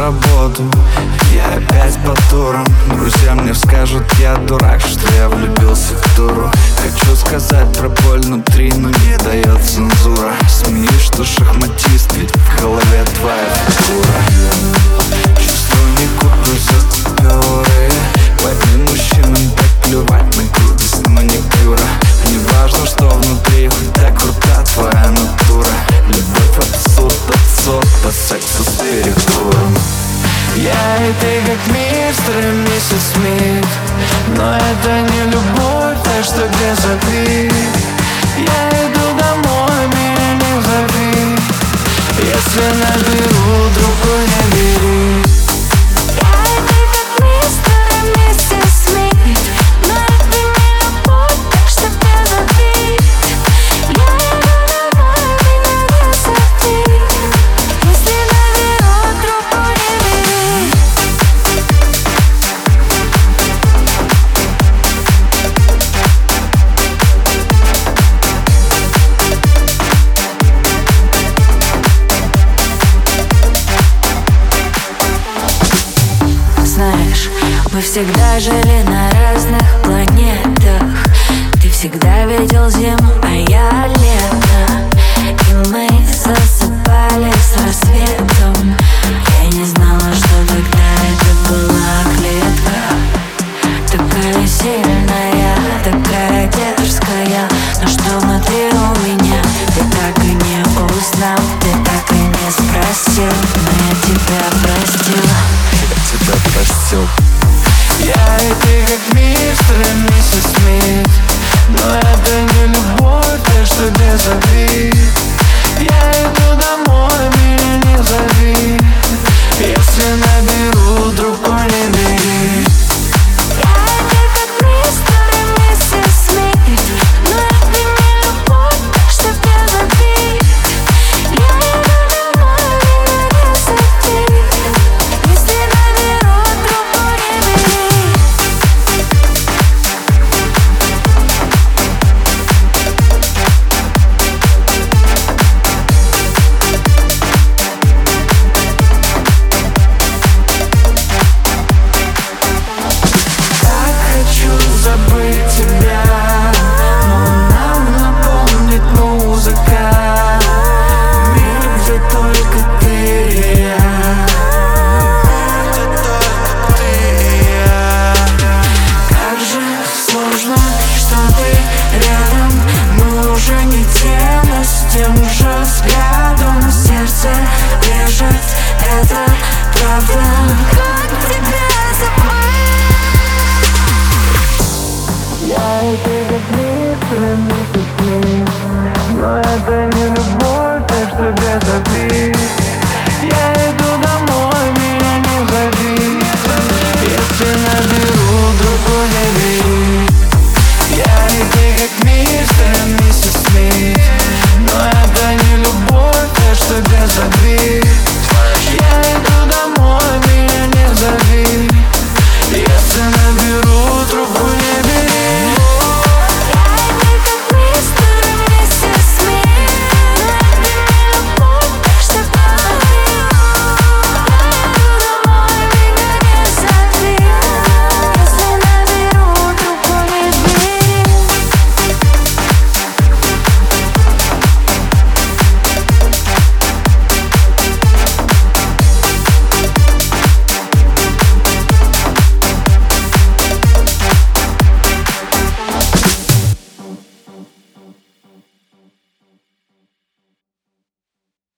работу. Я опять по турам. Друзья мне скажут, я дурак Что я влюбился в туру Хочу сказать про боль внутри, но не дает цензура. Смеюсь, что шахматист, ведь в голове твоя фигура и ты как мистер и миссис Смит. Но это не любовь, так что где забить Мы всегда жили на разных планетах. Ты всегда видел зиму, а я лето ты как мистер